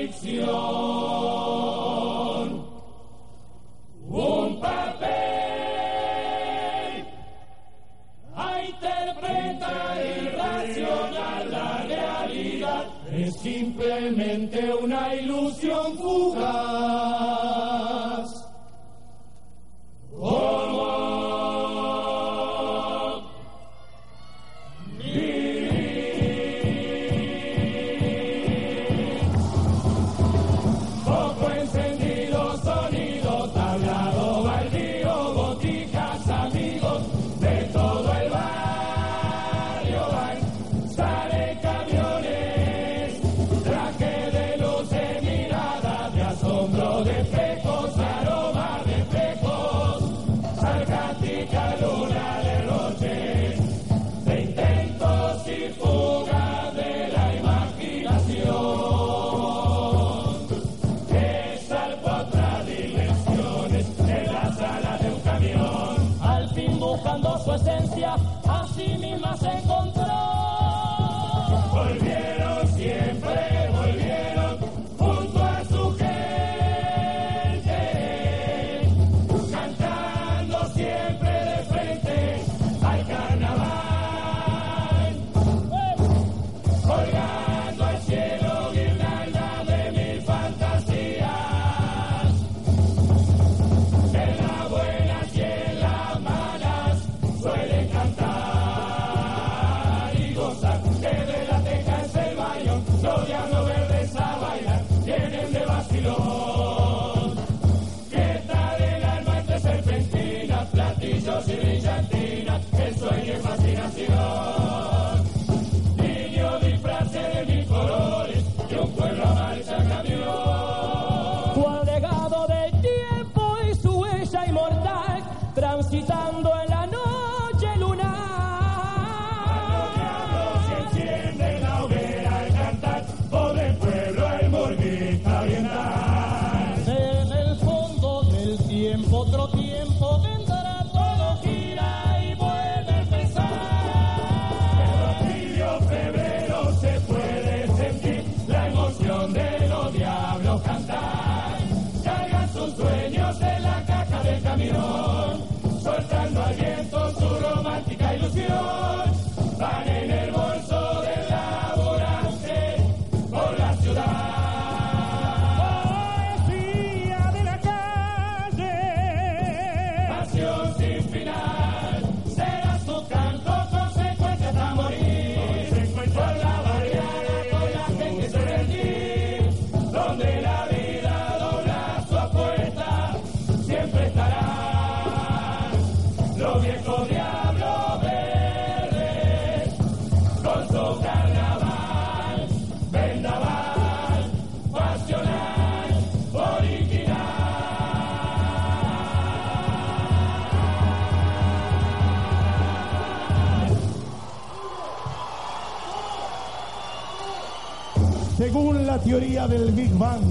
benedizione. teoría del Big Bang.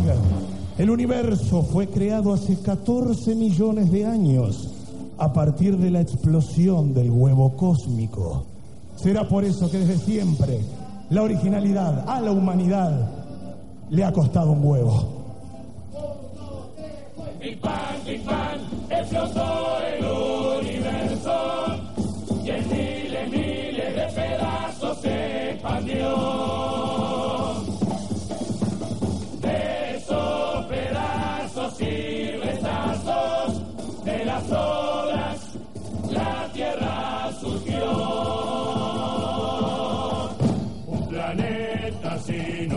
El universo fue creado hace 14 millones de años a partir de la explosión del huevo cósmico. Será por eso que desde siempre la originalidad a la humanidad le ha costado un huevo. see.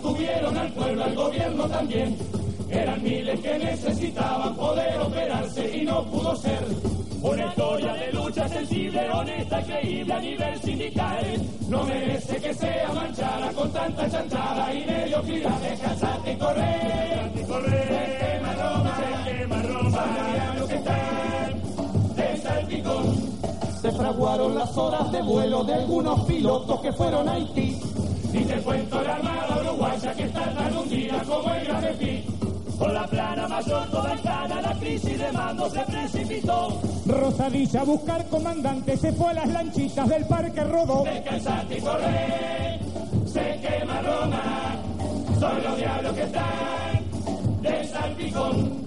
Tuvieron al pueblo, al gobierno también. Eran miles que necesitaban poder operarse y no pudo ser. Una historia de lucha sensible, honesta, creíble a nivel sindical. No merece que sea manchada con tanta chantada y mediocridad. Descansate y correr. y correr. Se quema Roma. Se quema Roma. lo que están de salpicón. Se fraguaron las horas de vuelo de algunos pilotos que fueron a Haití. Y te cuento la armada uruguaya que está tan hundida como el gran. Con la plana mayor toda cana, la crisis de mando se precipitó. Rosadilla a buscar comandante se fue a las lanchitas del Parque Rodó. Descansate y corre, se quema Roma. Son los diablos que están de salpicón.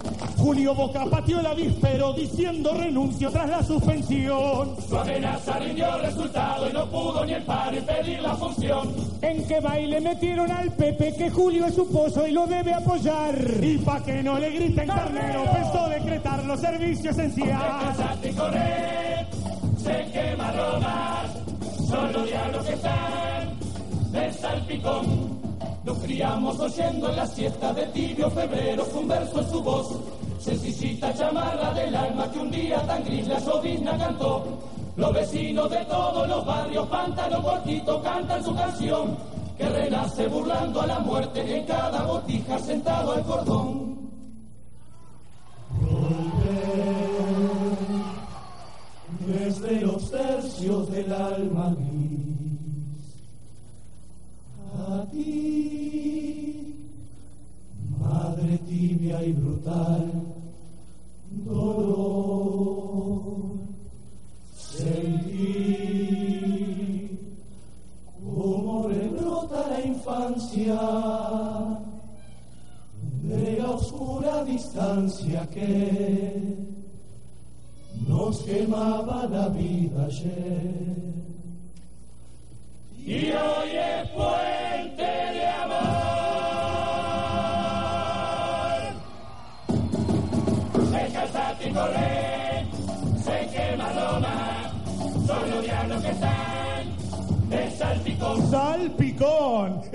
Julio Boca pateó el avispero diciendo renuncio tras la suspensión. Su amenaza rindió resultado y no pudo ni el par impedir la función. En qué baile metieron al Pepe que Julio es su pozo y lo debe apoyar. Y pa' que no le griten carnero, pensó decretar los servicios esenciales. Y corre, se quema Roma. Son los diablos que están de salpicón. Nos criamos oyendo en la siesta de tibio febrero un verso en su voz. Sencillita chamarra del alma que un día tan gris la llovizna cantó. Los vecinos de todos los barrios, pantano cortito, cantan su canción. Que renace burlando a la muerte en cada botija sentado al cordón. Desde los tercios del alma gris, a ti, madre tibia y brutal, que nos quemaba la vida.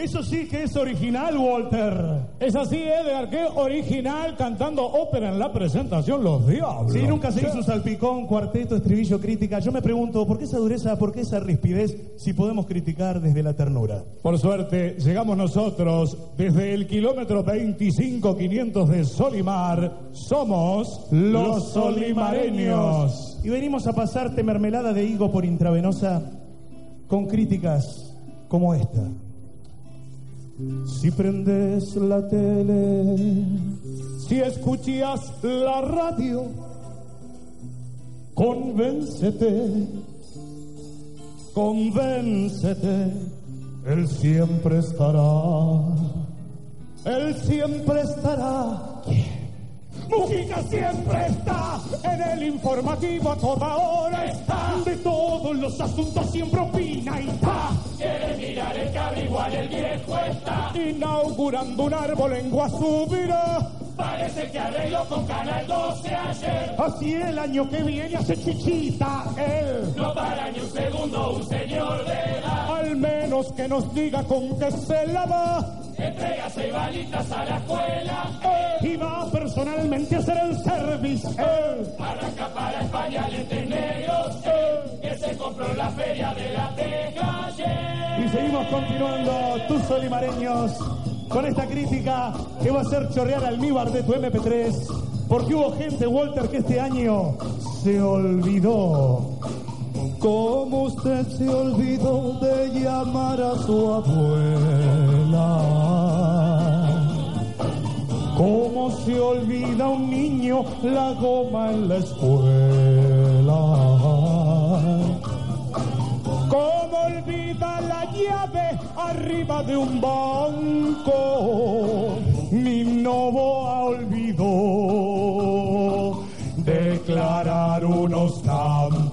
Eso sí que es original, Walter. Es así, Edgar, que original cantando ópera en la presentación Los Diablos. Si nunca se hizo salpicón, cuarteto, estribillo, crítica. Yo me pregunto, ¿por qué esa dureza, por qué esa rispidez si podemos criticar desde la ternura? Por suerte, llegamos nosotros desde el kilómetro 25-500 de Solimar. Somos los solimareños. Y venimos a pasarte mermelada de higo por intravenosa con críticas como esta. Si prendes la tele, Si escuchas la radio, convéncete, convéncete, Él siempre estará, Él siempre estará. Mujica siempre está en el informativo a toda hora está. De todos los asuntos siempre opina y está. Quiere mirar el cabri igual el viejo está. Inaugurando un árbol en Guasubira. Parece que arregló con Canal 12 ayer. Así el año que viene hace chichita él. No para ni un segundo un señor de edad. Al menos que nos diga con qué se lava. Entrega seis balitas a la escuela. Y va personalmente a hacer el service él. Arranca para España lentes negros. eh, Que se compró en la feria de la ayer. Y seguimos continuando, tus solimareños, con esta crítica que va a hacer chorrear almíbar de tu MP3, porque hubo gente, Walter, que este año se olvidó. Como usted se olvidó de llamar a su abuela. Cómo se olvida un niño la goma en la escuela. ¿Cómo olvida la llave arriba de un banco? Mi Novoa olvidó declarar unos campos.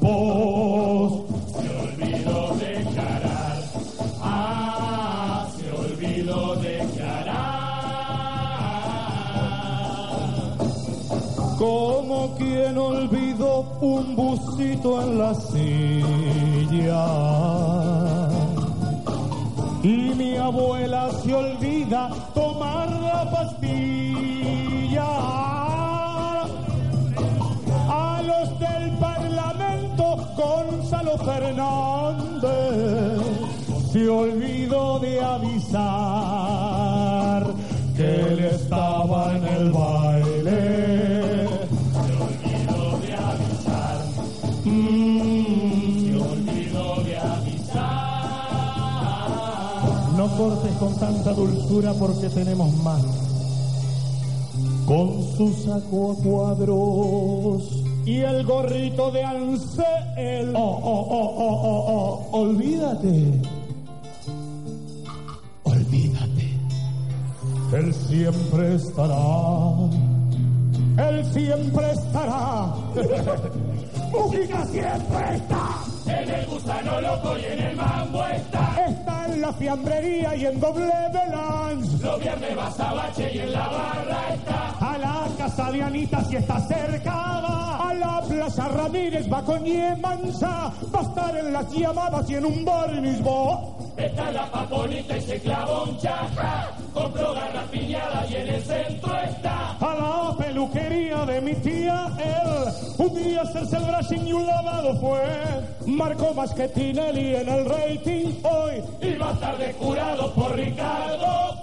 Quien olvidó un busito en la silla. Y mi abuela se olvida tomar la pastilla. A los del Parlamento, Gonzalo Fernández se olvidó de avisar que él estaba en el baile. Con tanta dulzura porque tenemos más. Con su saco a cuadros y el gorrito de Ansel. Oh, oh, oh, oh, oh, oh, olvídate. Olvídate. Él siempre estará. Él siempre estará. Música siempre está. En el gusano loco y en el mambo está. Está en la fiambrería y en doble de lance. Los viernes vas a bache y en la barra está. A la casa de Anita si está cerca va. A la plaza Ramírez va con Mansa. Va a estar en las llamadas y en un bar mismo. Está la paponita y se clava un chaja. Compró garrapiñada y en el centro está. De mi tía él. Un día hacerse el brushing y un lavado fue. Marcó más en el rating hoy. Y va a estar de jurado por Ricardo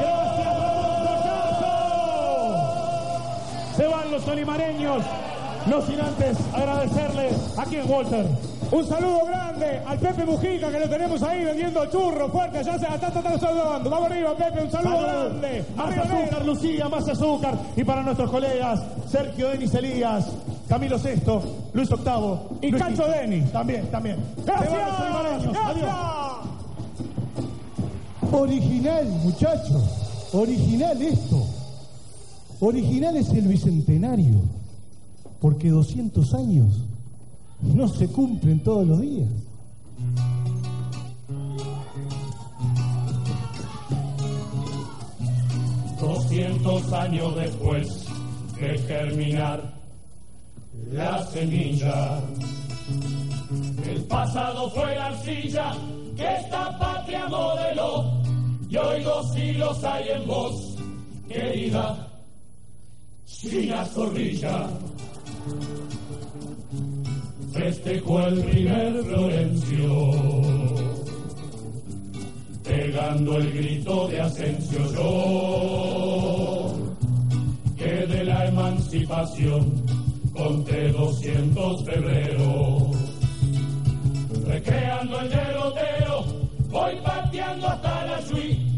Gracias, Ramón Tocazo. Se van los olimareños. No sin antes agradecerle a quien Walter. Un saludo grande al Pepe Mujica que lo tenemos ahí vendiendo churros fuerte. Ya se está, está, está saludando. Vamos arriba, Pepe. Un saludo grande. Más Arriba, azúcar, negro. Lucía, más azúcar. Y para nuestros colegas, Sergio Denis Elías, Camilo Sexto, Luis Octavo Y Luis Cacho Quinto. Denis. También, también. Gracias. Gracias. Original, muchachos. Original esto. Original es el bicentenario. Porque 200 años no se cumplen todos los días. 200 años después de germinar la semilla. El pasado fue la arcilla que esta patria modeló y hoy dos siglos hay en vos, querida China Zorrilla. Festejó el primer Florencio pegando el grito de Asensio yo, que de la emancipación conté 200 febrero, recreando el derrotero, voy pateando hasta la Chuy,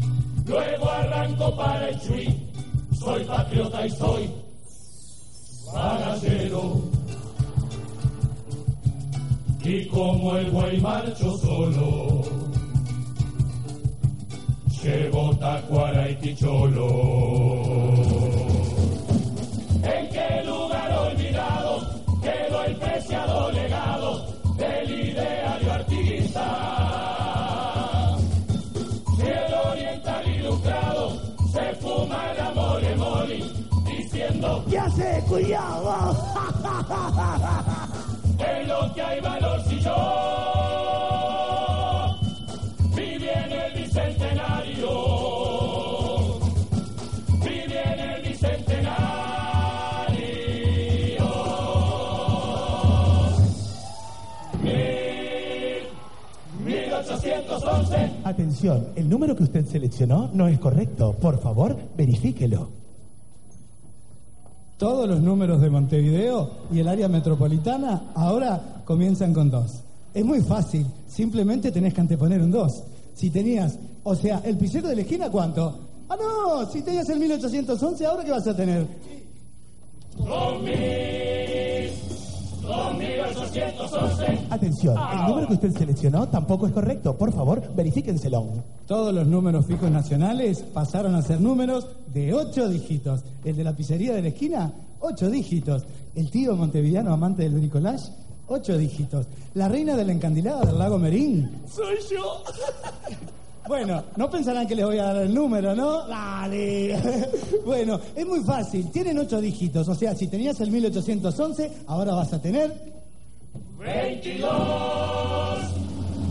luego arranco para el Chuy, soy patriota y soy bagallero. Y como el buey marcho solo, Llevo tacuara y ticholo. ¿En qué lugar olvidado quedó el preciado legado del ideario artista? Si el oriental ilustrado se fuma el amor moli diciendo ¿Qué hace? Cuidado. En lo que hay valor si yo viví en el bicentenario viví en el bicentenario mil 1811 Atención, el número que usted seleccionó no es correcto. Por favor, verifíquelo. Todos los números de Montevideo y el área metropolitana ahora comienzan con dos. Es muy fácil, simplemente tenés que anteponer un 2. Si tenías, o sea, el pisero de la esquina, ¿cuánto? Ah, no, si tenías el 1811, ¿ahora qué vas a tener? 2811 Atención, el número que usted seleccionó tampoco es correcto. Por favor, verifíquenselo. Todos los números fijos nacionales pasaron a ser números de ocho dígitos. El de la pizzería de la esquina, ocho dígitos. El tío montevideano amante del bricolage, ocho dígitos. La reina de la encandilada del lago Merín, soy yo Bueno, no pensarán que les voy a dar el número, ¿no? Dale. Bueno, es muy fácil. Tienen ocho dígitos. O sea, si tenías el 1811, ahora vas a tener 22,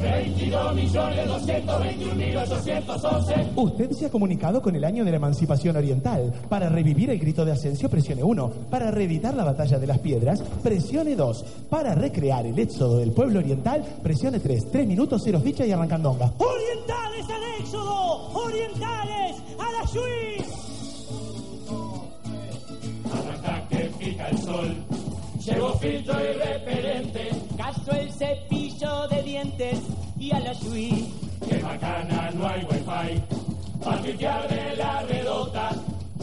22 millones 221 mil 811. Usted se ha comunicado con el año de la emancipación oriental. Para revivir el grito de Ascencio, presione 1. Para reeditar la batalla de las piedras, presione 2. Para recrear el éxodo del pueblo oriental, presione 3. 3 minutos, 0 ficha y arrancandonga. ¡Orientales al éxodo! ¡Orientales a la suite! Hasta que pica el sol. Llevo filtro y. Caso el cepillo de dientes y a la suite. Que bacana, no hay wifi. Pa' tuitear de la redota.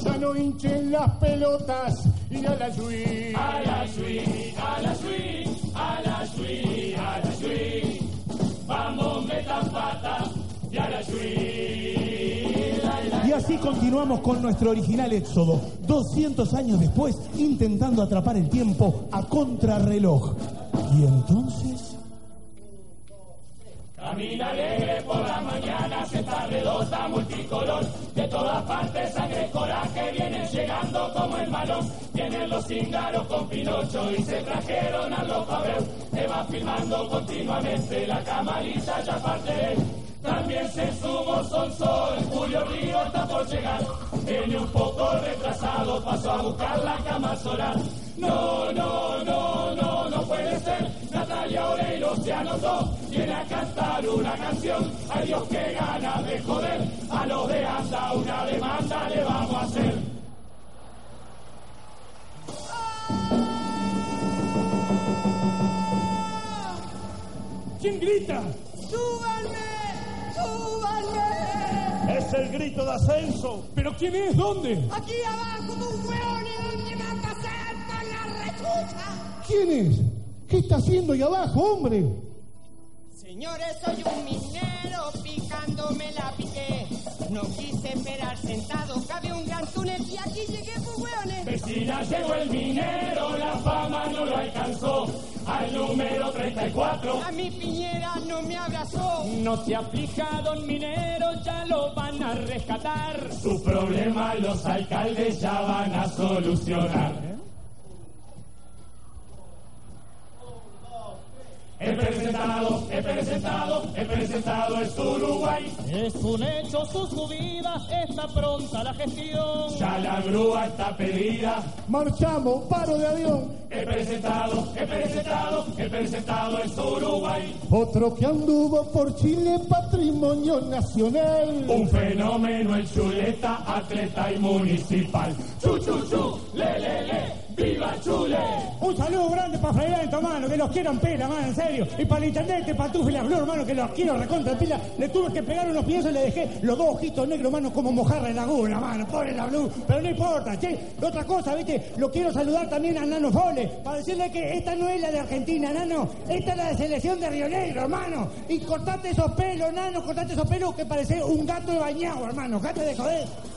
Ya no hinchen las pelotas y a la suite. A la suite, a la suite, a la suite, a la suite. Vamos, metan pata y a la suite. La, la, Y así continuamos con nuestro original éxodo, 200 años después, intentando atrapar el tiempo a contrarreloj. Y entonces... Camina alegre por la mañana, se está redonda multicolor. De todas partes sangre coraje vienen llegando como el malón. Vienen los cíngaros con Pinocho y se trajeron a los Fabreu. Que va filmando continuamente la camarita ya parte de él. También se sumó Sol Sol, Julio Río está por llegar. Viene un poco retrasado, pasó a buscar la cama solar. No, no, no, no. Natalia Oreiro se anotó, viene a cantar una canción. Ay Dios, qué ganas de joder. A los de anda una demanda le vamos a hacer. ¿Quién grita? ¡Súbanme! ¡Súbanme! Es el grito de ascenso. ¿Pero quién es? ¿Dónde? Aquí abajo, un hueón y dónde va a pasar con la rechucha. ¿Quién es? ¿Qué está haciendo ahí abajo, hombre? Señores, soy un minero picándome la piqué. No quise esperar sentado, cabe un gran túnel y aquí llegué, pues hueones. Vecina, llegó el minero, la fama no lo alcanzó. Al número 34. A mi piñera no me abrazó. No se aflija, don minero, ya lo van a rescatar. Su problema los alcaldes ya van a solucionar. He presentado, he presentado, he presentado es Uruguay. Es un hecho su subida, está pronta la gestión. Ya la grúa está pedida. Marchamos, paro de avión. He presentado, he presentado, he presentado es Uruguay. Otro que anduvo por Chile, patrimonio nacional. Un fenómeno el chuleta, atleta y municipal. Chu, chu, chu, le, le, le, viva chule. Un saludo grande para Fray mano, que los quiero en pila, mano, en serio. Y para el intendente Pantufo y la Flor, mano, que los quiero recontra pila. Le tuve que pegar unos piezos y le dejé los dos ojitos negros, mano, como mojarra en laguna, mano. Pobre la Blue. Pero no importa, che. Otra cosa, viste, lo quiero saludar también a Nano Fole, para decirle que esta no es la de Argentina, Nano. Esta es la de selección de Río Negro, hermano. Y cortate esos pelos, Nano, cortate esos pelos que parece un gato de bañado, hermano. Gate de joder.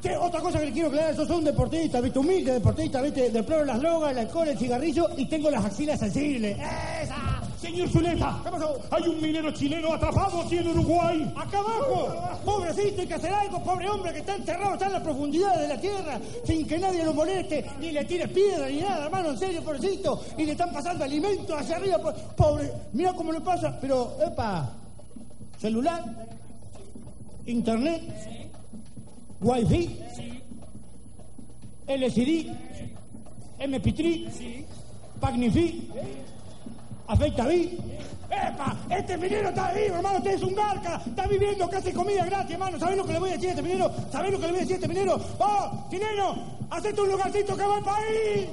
Che, otra cosa que le quiero aclarar, yo soy un deportista, ¿viste? Humilde deportista, ¿viste? Deploro las drogas, el alcohol, el cigarrillo y tengo las axilas sensibles. ¡Esa! Señor Zuleta, ¿Qué pasó? hay un minero chileno atrapado aquí en Uruguay. ¡Acá abajo! Pobrecito, hay que hacer algo, pobre hombre que está enterrado, está en las profundidades de la tierra, sin que nadie lo moleste, ni le tire piedra, ni nada, hermano, en serio, pobrecito. Y le están pasando alimentos hacia arriba, po- pobre. Mira cómo le pasa, pero, epa, celular, internet, wifi, LCD, MP3, Magnifi, Afeitaví. ¡Epa! Este minero está vivo, hermano. Usted es un garca. Está viviendo casi comida gratis, hermano. ¿Sabés lo que le voy a decir a este minero? ¿Sabés lo que le voy a decir a este minero? ¡Oh, chileno! ¡Hacete un lugarcito que va al país!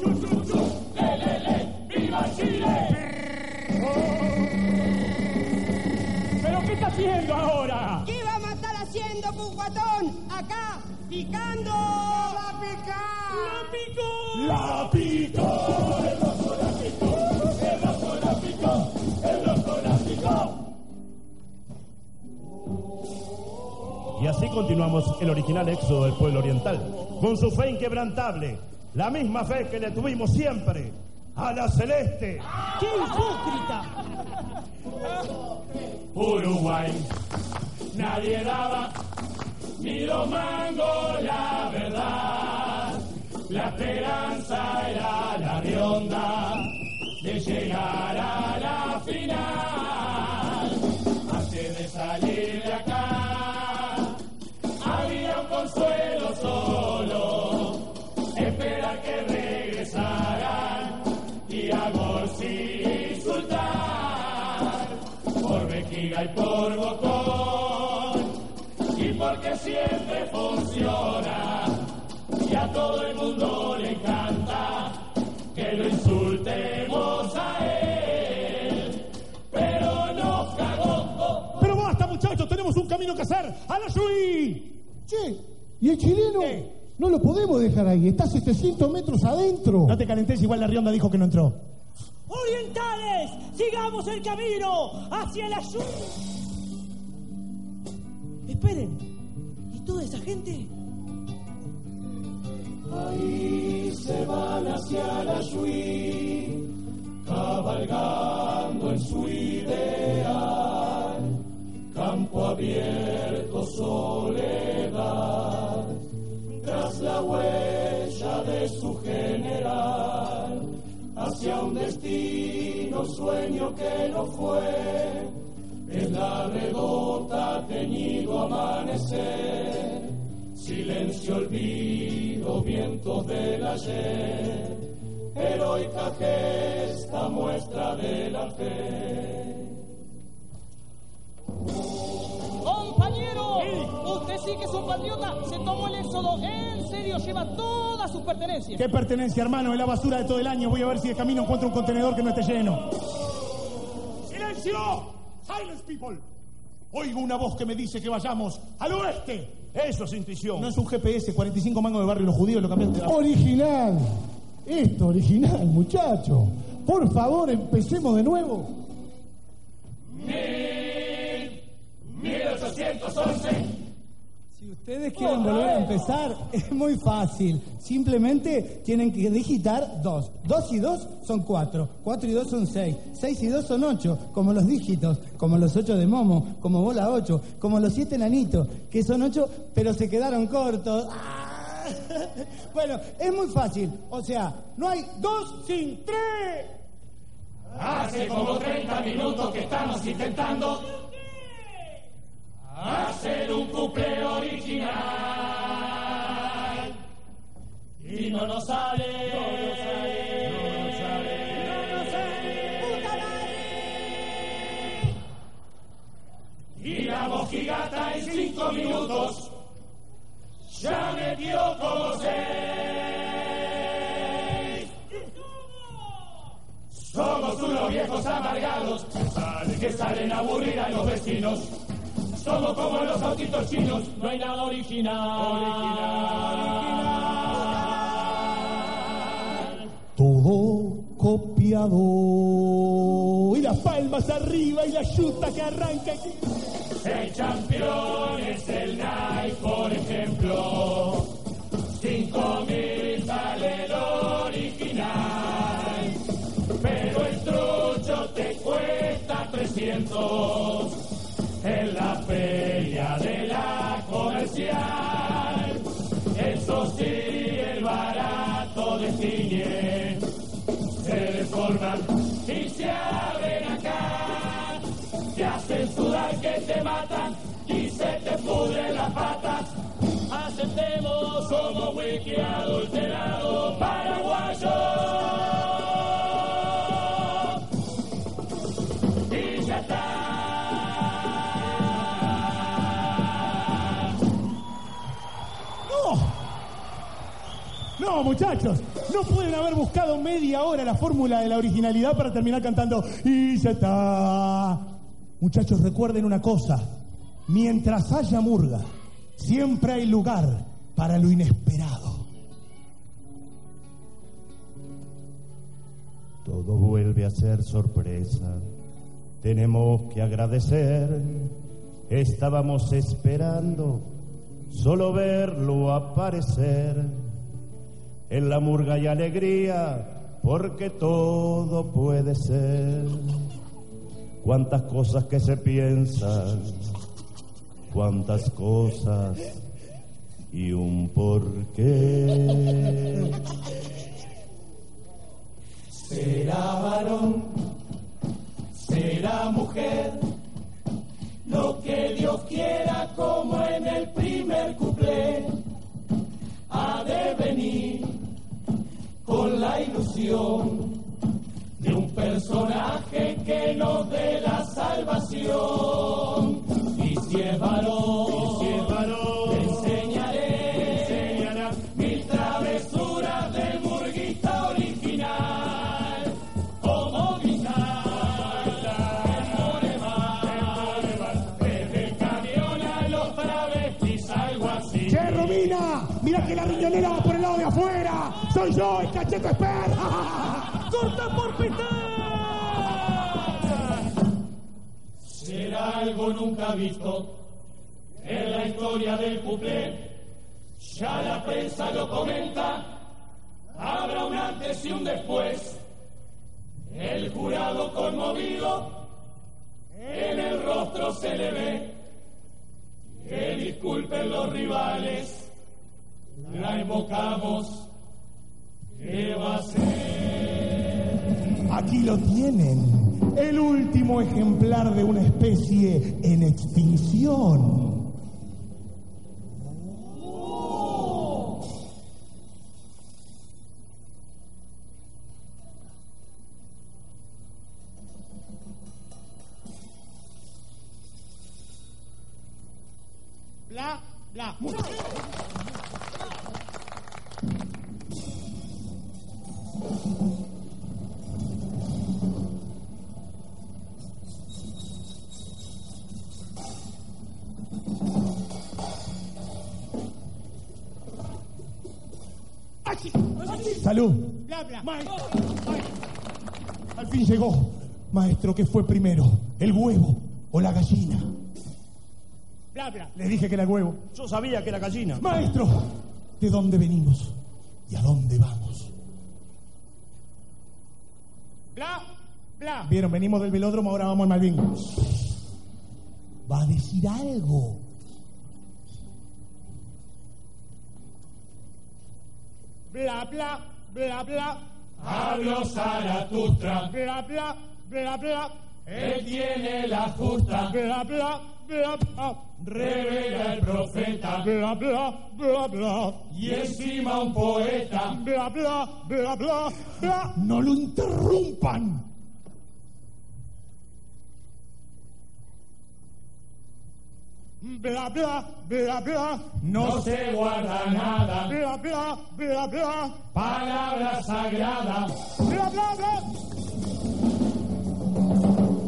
Chu, chu, chu, le, le, le, viva Chile. Está haciendo ahora? ¿Qué vamos a estar haciendo, Pucuatón? Acá, picando. ¡La picar! ¡La picó! La pico. El rojo la picó, el rojo la picó. Y así continuamos el original éxodo del pueblo oriental, con su fe inquebrantable, la misma fe que le tuvimos siempre a la celeste. ¡Qué hipócrita! Uruguay. Nadie daba ni dos mangos la verdad. La esperanza era la rionda de llegar a por bocón y porque siempre funciona y a todo el mundo le encanta que lo insultemos a él pero nos cagó Pero basta, muchachos, tenemos un camino que hacer. ¡A la Shui! Che, ¿y el chileno? ¿Qué? No lo podemos dejar ahí, está a 700 metros adentro. No te calentes, igual la Rionda dijo que no entró. Sigamos el camino hacia la lluvia. Esperen, ¿y toda esa gente? Ahí se van hacia la Shui, cabalgando en su ideal. Campo abierto, soledad, tras la huella de su general, hacia un destino, sueño que no fue. En la redota teñido amanecer, silencio, olvido, vientos del ayer, heroica gesta, muestra de la fe. Compañero, usted sí que es un patriota, se tomó el éxodo en serio, lleva todas sus pertenencias. ¿Qué pertenencia, hermano? Es la basura de todo el año. Voy a ver si de camino encuentro un contenedor que no esté lleno. ¡Silencio! ¡Silence, people! Oigo una voz que me dice que vayamos al oeste. Eso es intuición. No es un GPS, 45 mangos de barrio los judíos, lo cambiaste. Original. Esto, original, muchacho. Por favor, empecemos de nuevo. Ustedes quieren volver a empezar, es muy fácil. Simplemente tienen que digitar dos. Dos y dos son cuatro. Cuatro y dos son seis. Seis y dos son ocho, como los dígitos, como los ocho de Momo, como bola ocho, como los siete nanitos, que son ocho, pero se quedaron cortos. ¡Ah! Bueno, es muy fácil. O sea, no hay dos sin tres. Hace como 30 minutos que estamos intentando hacer un couple original. Y no nos sale. No nos sale. No nos sale. No nos sale. Y la mojigata en cinco minutos ya metió como seis. Somos unos viejos amargados que salen a aburrir a los vecinos. Somos como los autitos chinos, no hay nada original. Todo copiado. Y las palmas arriba y la yuta que arranca. El campeón es el Nike, por ejemplo. Cinco mil sale el original. Pero el trucho te cuesta 300 en la barato destiñe. Se deforman y se abren Muchachos, no pueden haber buscado media hora la fórmula de la originalidad para terminar cantando y ya está. Muchachos, recuerden una cosa, mientras haya murga, siempre hay lugar para lo inesperado. Todo vuelve a ser sorpresa. Tenemos que agradecer. Estábamos esperando solo verlo aparecer. En la murga y alegría, porque todo puede ser. cuántas cosas que se piensan, cuántas cosas y un porqué. Será varón, será mujer, lo que Dios quiera como de un personaje que nos dé la salvación. ¡Soy yo, el cacheto expert! ¡Corta por pitar! Será algo nunca visto en la historia del cuplé. Ya la prensa lo comenta, habrá un antes y un después. El jurado conmovido, en el rostro se le ve. Que disculpen los rivales, la invocamos. Aquí lo tienen, el último ejemplar de una especie en extinción. Bla, bla. Salud. Bla, bla. Al fin llegó. Maestro, ¿qué fue primero? ¿El huevo o la gallina? Bla, bla. Les dije que era el huevo. Yo sabía que era gallina. Maestro, ¿de dónde venimos? ¿Y a dónde vamos? Bla, bla. Vieron, venimos del velódromo, ahora vamos al Malvin. Va a decir algo. Bla, bla. Habló Zaratustra, Bla, bla, bla, bla. él tiene la justa, Bla, bla, bla, bla. revela el profeta, Bla, bla, bla, bla. y encima un poeta. Bla, bla, bla, bla, bla. No lo interrumpan. Bla, bla, bla, bla. No se guarda nada, Bla, bla, bla, bla. palabra sagrada, Bla, bla, bla.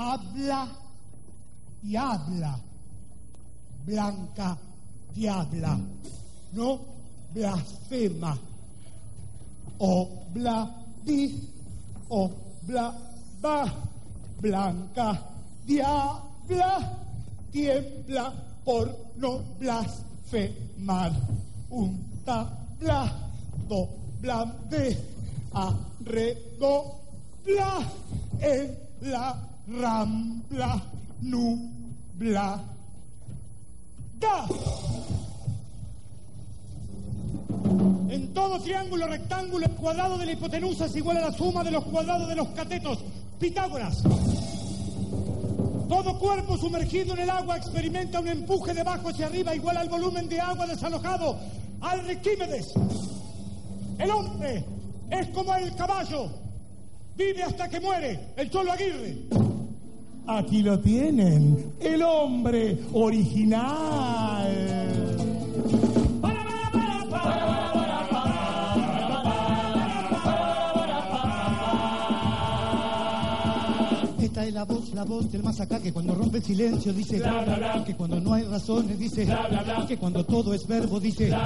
habla y habla. Blanca diabla, no blasfema. O bla di, o bla ba. Blanca diabla, tiembla por no blasfemar. Un tabla, doblande, arredobla en la rambla nubla. Da. En todo triángulo, rectángulo, el cuadrado de la hipotenusa es igual a la suma de los cuadrados de los catetos. Pitágoras. Todo cuerpo sumergido en el agua experimenta un empuje de abajo hacia arriba igual al volumen de agua desalojado. Alquímedes. El hombre es como el caballo. Vive hasta que muere. El Cholo Aguirre. Aquí lo tienen, el hombre original. Esta es la voz, la voz del más acá que cuando rompe el silencio dice que cuando no hay razones dice que cuando todo es verbo dice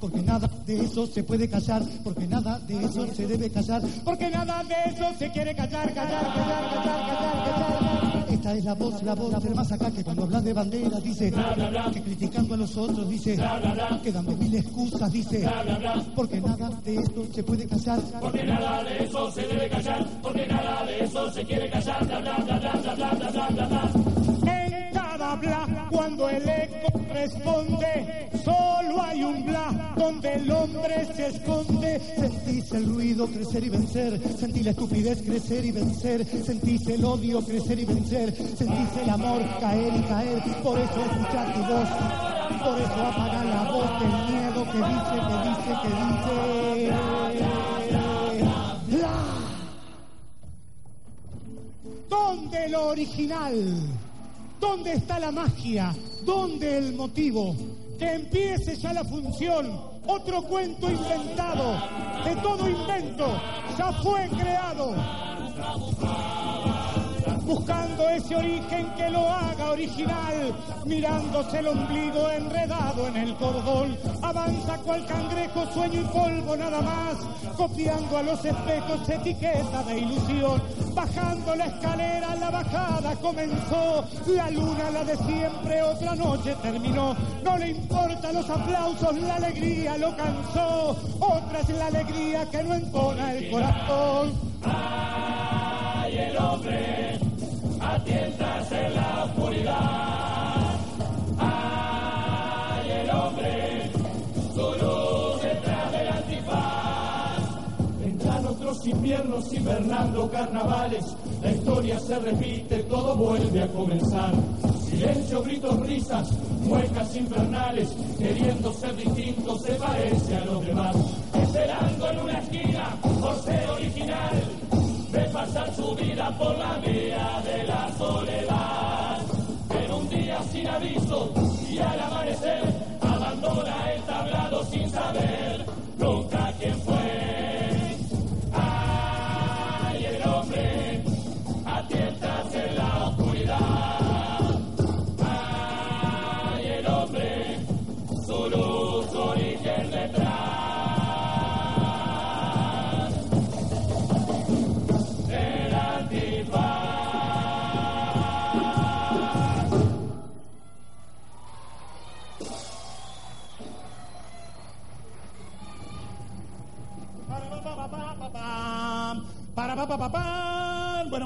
porque nada de eso se puede callar, porque nada de eso se debe callar, porque nada de eso se quiere callar, callar, callar, callar, callar, callar. Esta es la voz, la voz del más acá que cuando habla de bandera dice que criticando a los otros dice que dando mil excusas dice porque nada de esto se puede callar, Porque nada de eso se debe callar, porque nada de eso se quiere callar. En cada bla, cuando el eco responde, solo hay un bla donde el hombre se esconde. Sentís el ruido crecer y vencer, sentí la estupidez crecer y vencer, sentís el odio crecer y vencer, sentís el amor caer y caer, por eso escuchar tu voz, por eso apagar la voz del miedo que dice, que dice, que dice. ¡Bla! ¿Dónde lo original? ¿Dónde está la magia? ¿Dónde el motivo? Que empiece ya la función. Otro cuento inventado. De todo invento. Ya fue creado. Buscando ese origen que lo haga original, mirándose el ombligo enredado en el cordón, avanza cual cangrejo, sueño y polvo nada más, copiando a los espejos etiqueta de ilusión, bajando la escalera, la bajada comenzó, la luna la de siempre, otra noche terminó, no le importa los aplausos, la alegría lo cansó, otra es la alegría que no entona el corazón. Ay, el hombre, atientas en la oscuridad. Ay, el hombre, su luz detrás del antifaz. Vendrán otros inviernos hibernando carnavales. La historia se repite, todo vuelve a comenzar. Silencio, gritos, risas, muecas infernales. Queriendo ser distinto, se parece a los demás. Esperando en una esquina por ser original pasar su vida por la vía de la soledad.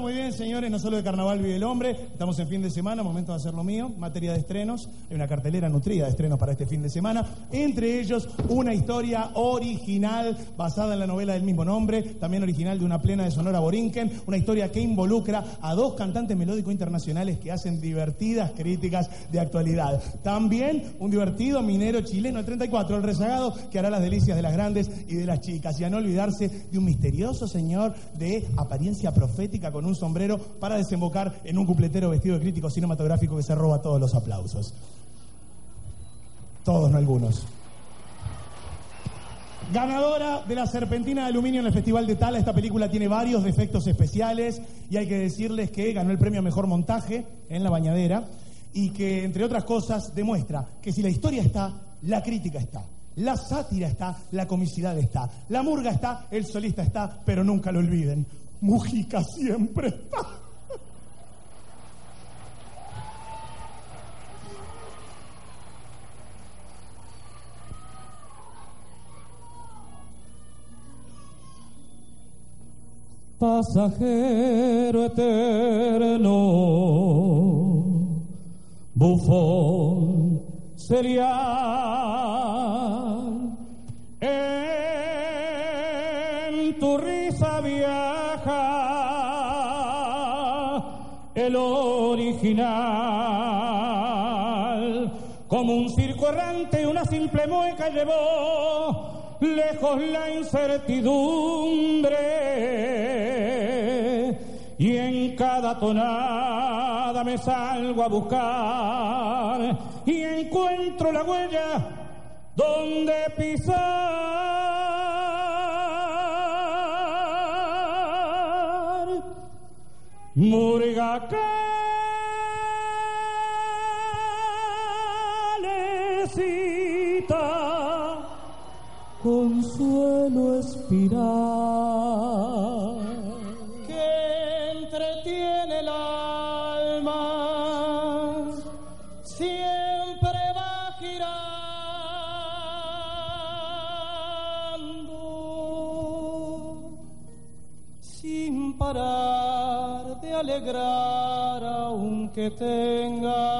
Muy bien, señores, no solo de carnaval vive el hombre, estamos en fin de semana, momento de hacer lo mío, materia de estrenos, hay una cartelera nutrida de estrenos para este fin de semana, entre ellos una historia original basada en la novela del mismo nombre, también original de una plena de Sonora Borinquen, una historia que involucra a dos cantantes melódicos internacionales que hacen divertidas críticas de actualidad. También un divertido minero chileno, el 34, el rezagado, que hará las delicias de las grandes y de las chicas, y a no olvidarse de un misterioso señor de apariencia profética con un sombrero para desembocar en un cupletero vestido de crítico cinematográfico que se roba todos los aplausos. Todos, no algunos. Ganadora de la Serpentina de Aluminio en el Festival de Tala. Esta película tiene varios defectos especiales y hay que decirles que ganó el premio a Mejor Montaje en La Bañadera y que, entre otras cosas, demuestra que si la historia está, la crítica está. La sátira está, la comicidad está. La murga está, el solista está, pero nunca lo olviden. Mujica siempre está. pasajero eterno, bufón serial. Lemueca llevó lejos la incertidumbre y en cada tonada me salgo a buscar y encuentro la huella donde pisar. Murga consuelo espiral que entretiene el alma siempre va girando sin parar de alegrar aunque tenga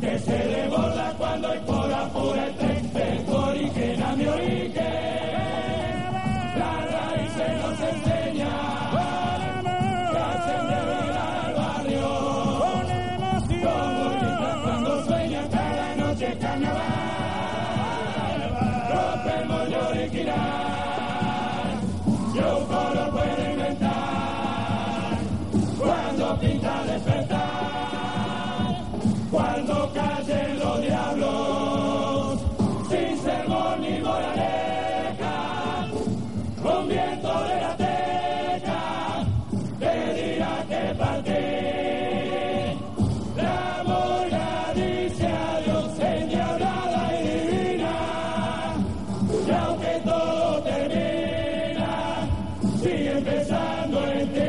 que se desborda cuando hay sigue pensando en